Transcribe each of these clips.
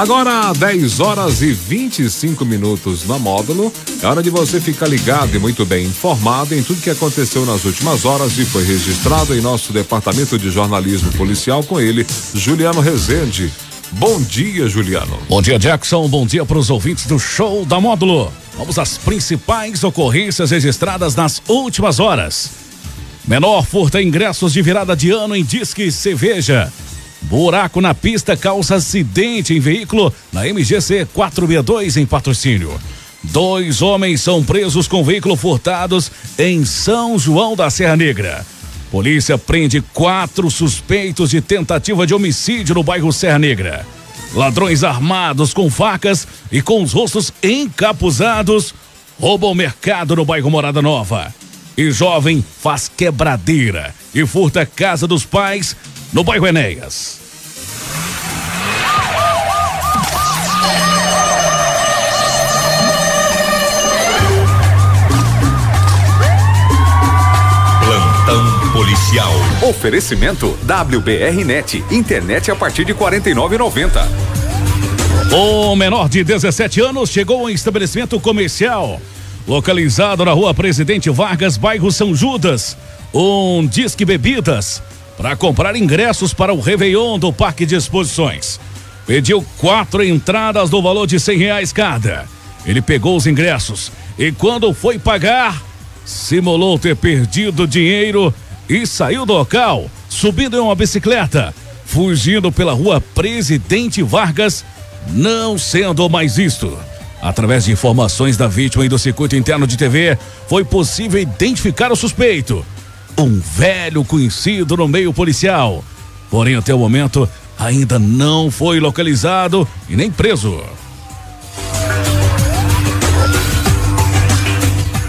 Agora, 10 horas e 25 minutos na módulo. É hora de você ficar ligado e muito bem informado em tudo que aconteceu nas últimas horas e foi registrado em nosso departamento de jornalismo policial com ele, Juliano Rezende. Bom dia, Juliano. Bom dia, Jackson. Bom dia para os ouvintes do show da módulo. Vamos às principais ocorrências registradas nas últimas horas. Menor furta ingressos de virada de ano em Disque Cerveja. Buraco na pista causa acidente em veículo na MGC 462 em patrocínio. Dois homens são presos com veículo furtados em São João da Serra Negra. Polícia prende quatro suspeitos de tentativa de homicídio no bairro Serra Negra. Ladrões armados com facas e com os rostos encapuzados roubam mercado no bairro Morada Nova. E jovem faz quebradeira e furta casa dos pais no bairro Enéas. Plantão policial. Oferecimento WBR Net, internet a partir de 49,90. O menor de 17 anos chegou ao estabelecimento comercial localizado na rua Presidente Vargas, bairro São Judas. Um disque bebidas para comprar ingressos para o Réveillon do Parque de Exposições. Pediu quatro entradas no valor de cem reais cada. Ele pegou os ingressos e quando foi pagar, simulou ter perdido dinheiro e saiu do local, subindo em uma bicicleta, fugindo pela rua Presidente Vargas, não sendo mais visto. Através de informações da vítima e do circuito interno de TV, foi possível identificar o suspeito um velho conhecido no meio policial. Porém, até o momento, ainda não foi localizado e nem preso.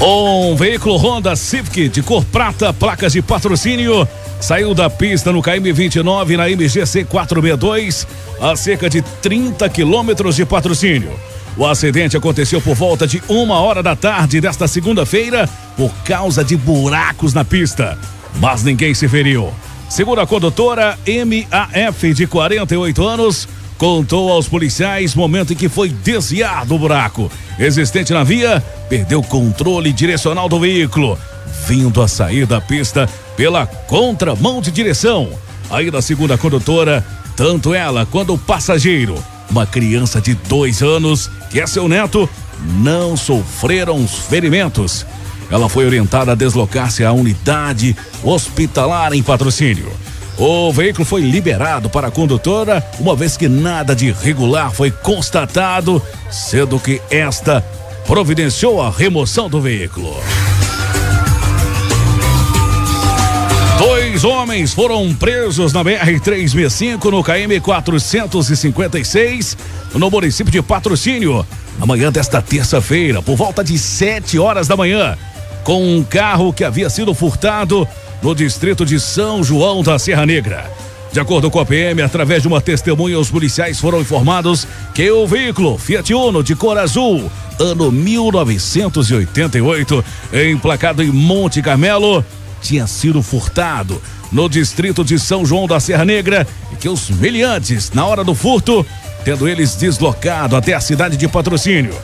Um veículo Honda Civic de cor prata, placas de patrocínio, saiu da pista no KM 29 na MGC 462, a cerca de 30 quilômetros de patrocínio. O acidente aconteceu por volta de uma hora da tarde desta segunda-feira por causa de buracos na pista. Mas ninguém se feriu. Segundo a condutora MAF, de 48 anos, contou aos policiais momento em que foi desviar do buraco existente na via, perdeu controle direcional do veículo, vindo a sair da pista pela contramão de direção. Aí, na segunda condutora, tanto ela quanto o passageiro uma criança de dois anos, que é seu neto, não sofreram ferimentos. Ela foi orientada a deslocar-se à unidade hospitalar em patrocínio. O veículo foi liberado para a condutora, uma vez que nada de irregular foi constatado, sendo que esta providenciou a remoção do veículo. Dois homens foram presos na BR-365 no KM 456, no município de Patrocínio, na manhã desta terça-feira, por volta de 7 horas da manhã, com um carro que havia sido furtado no distrito de São João da Serra Negra. De acordo com a PM, através de uma testemunha, os policiais foram informados que o veículo Fiat Uno de cor azul, ano 1988, emplacado em Monte Carmelo, tinha sido furtado no distrito de São João da Serra Negra e que os meliantes, na hora do furto, tendo eles deslocado até a cidade de patrocínio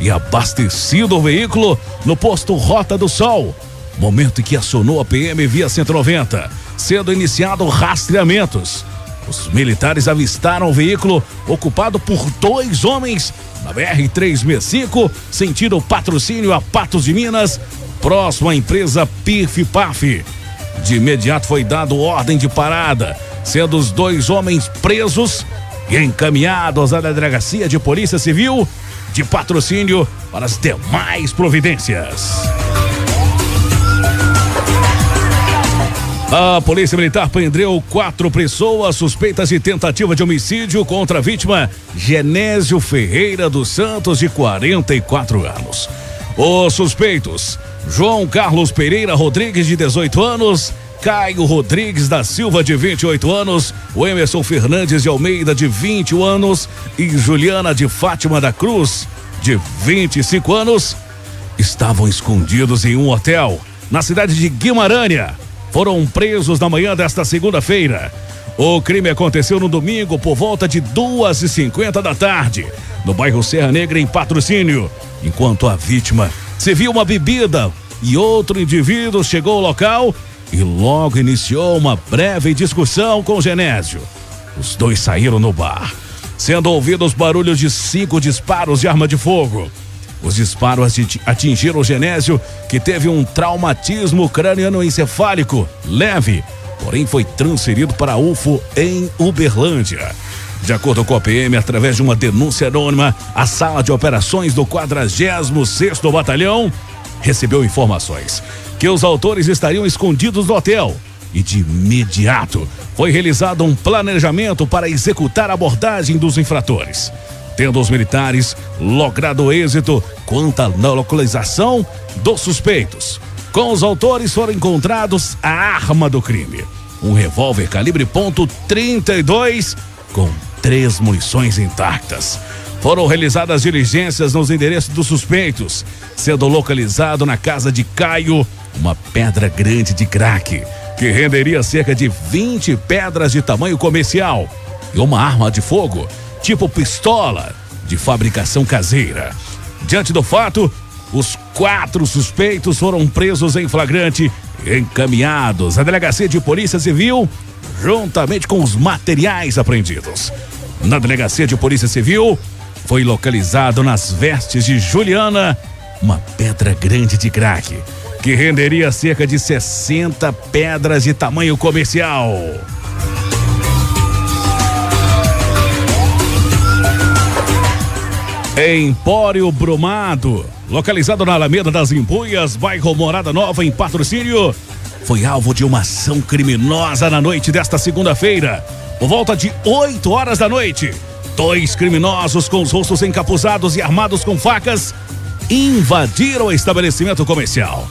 e abastecido o veículo no posto Rota do Sol, momento em que acionou a PM via 190, sendo iniciado rastreamentos. Os militares avistaram o veículo ocupado por dois homens na BR-365, sentido patrocínio a Patos de Minas, próximo à empresa Pif Paf. De imediato foi dado ordem de parada, sendo os dois homens presos e encaminhados à delegacia de Polícia Civil de patrocínio para as demais providências. A Polícia Militar prendeu quatro pessoas suspeitas de tentativa de homicídio contra a vítima Genésio Ferreira dos Santos, de 44 anos. Os suspeitos: João Carlos Pereira Rodrigues, de 18 anos, Caio Rodrigues da Silva, de 28 anos, o Emerson Fernandes de Almeida, de 21 anos, e Juliana de Fátima da Cruz, de 25 anos, estavam escondidos em um hotel na cidade de Guimarães. Foram presos na manhã desta segunda-feira. O crime aconteceu no domingo por volta de duas e cinquenta da tarde, no bairro Serra Negra, em patrocínio, enquanto a vítima serviu uma bebida e outro indivíduo chegou ao local e logo iniciou uma breve discussão com Genésio. Os dois saíram no bar, sendo ouvidos barulhos de cinco disparos de arma de fogo. Os disparos atingiram o Genésio, que teve um traumatismo crânioencefálico leve, porém foi transferido para UFO em Uberlândia. De acordo com a PM, através de uma denúncia anônima, a sala de operações do 46º Batalhão recebeu informações que os autores estariam escondidos no hotel e de imediato foi realizado um planejamento para executar a abordagem dos infratores tendo os militares logrado êxito quanto à localização dos suspeitos. Com os autores foram encontrados a arma do crime, um revólver calibre .32 com três munições intactas. Foram realizadas diligências nos endereços dos suspeitos, sendo localizado na casa de Caio uma pedra grande de crack, que renderia cerca de 20 pedras de tamanho comercial, e uma arma de fogo tipo pistola, de fabricação caseira. Diante do fato, os quatro suspeitos foram presos em flagrante encaminhados à delegacia de Polícia Civil, juntamente com os materiais apreendidos. Na delegacia de Polícia Civil, foi localizado nas vestes de Juliana uma pedra grande de crack, que renderia cerca de 60 pedras de tamanho comercial. Empório Brumado, localizado na Alameda das Embuias, bairro Morada Nova, em patrocínio, foi alvo de uma ação criminosa na noite desta segunda-feira. Por volta de 8 horas da noite, dois criminosos com os rostos encapuzados e armados com facas invadiram o estabelecimento comercial.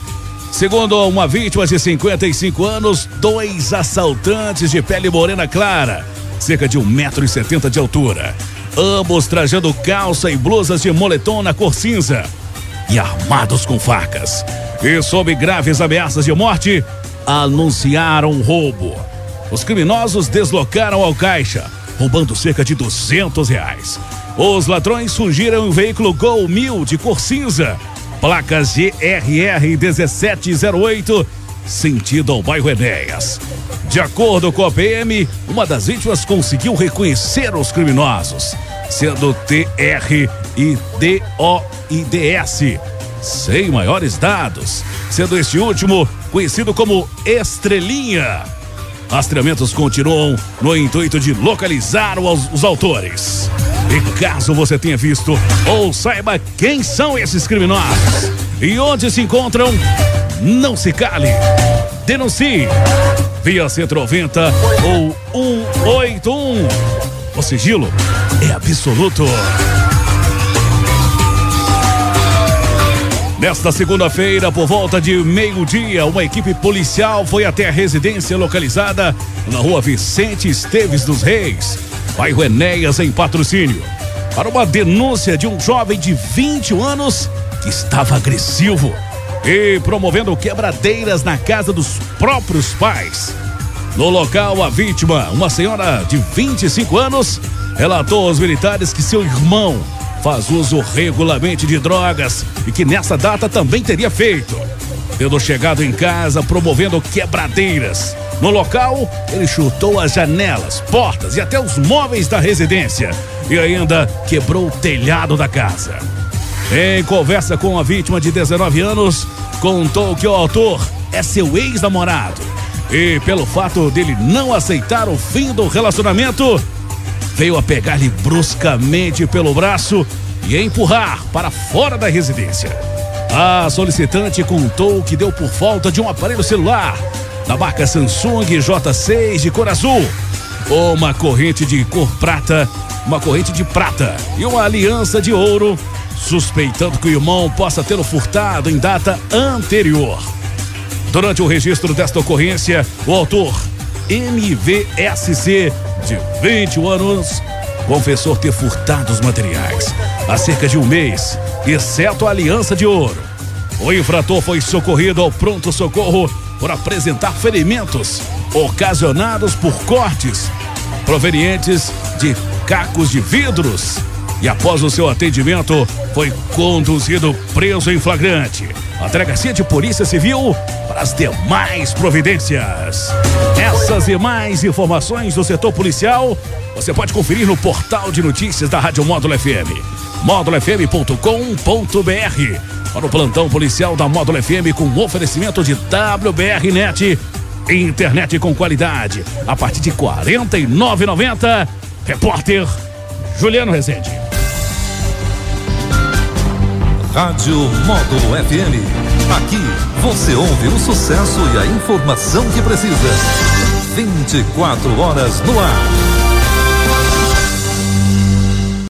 Segundo uma vítima de 55 anos, dois assaltantes de pele morena clara, cerca de 1,70m de altura, ambos trajando calça e blusas de moletom na cor cinza e armados com facas. E sob graves ameaças de morte, anunciaram roubo. Os criminosos deslocaram ao caixa, roubando cerca de 200 reais. Os ladrões fugiram em um veículo Gol 1000 de cor cinza, placas GRR 1708, sentido ao bairro Enéas. De acordo com a PM, uma das vítimas conseguiu reconhecer os criminosos, sendo TR e DOIDS, sem maiores dados, sendo este último conhecido como Estrelinha. Rastreamentos continuam no intuito de localizar os, os autores. E caso você tenha visto ou saiba quem são esses criminosos e onde se encontram, não se cale. Denuncie via 190 ou 181. O sigilo é absoluto. Nesta segunda-feira, por volta de meio-dia, uma equipe policial foi até a residência localizada na rua Vicente Esteves dos Reis, bairro Enéas, em patrocínio, para uma denúncia de um jovem de 21 anos que estava agressivo e promovendo quebradeiras na casa dos próprios pais. No local, a vítima, uma senhora de 25 anos, relatou aos militares que seu irmão faz uso regularmente de drogas e que nessa data também teria feito. Tendo chegado em casa promovendo quebradeiras. No local, ele chutou as janelas, portas e até os móveis da residência e ainda quebrou o telhado da casa. Em conversa com a vítima de 19 anos, contou que o autor é seu ex-namorado. E pelo fato dele não aceitar o fim do relacionamento, veio a pegar-lhe bruscamente pelo braço e empurrar para fora da residência. A solicitante contou que deu por falta de um aparelho celular da marca Samsung J6 de cor azul, uma corrente de cor prata, uma corrente de prata e uma aliança de ouro suspeitando que o irmão possa tê-lo furtado em data anterior. Durante o registro desta ocorrência, o autor, MVSC, de 21 anos, confessou ter furtado os materiais há cerca de um mês, exceto a aliança de ouro. O infrator foi socorrido ao pronto-socorro por apresentar ferimentos ocasionados por cortes provenientes de cacos de vidros. E após o seu atendimento, foi conduzido preso em flagrante. A delegacia de Polícia Civil para as demais providências. Essas e mais informações do setor policial você pode conferir no portal de notícias da Rádio Módulo FM, módulofm.com.br. Para o plantão policial da Módulo FM com oferecimento de WBR Net, internet com qualidade, a partir de R$ 49,90. Repórter Juliano Rezende. Rádio Módulo FM. Aqui você ouve o sucesso e a informação que precisa. 24 horas no ar.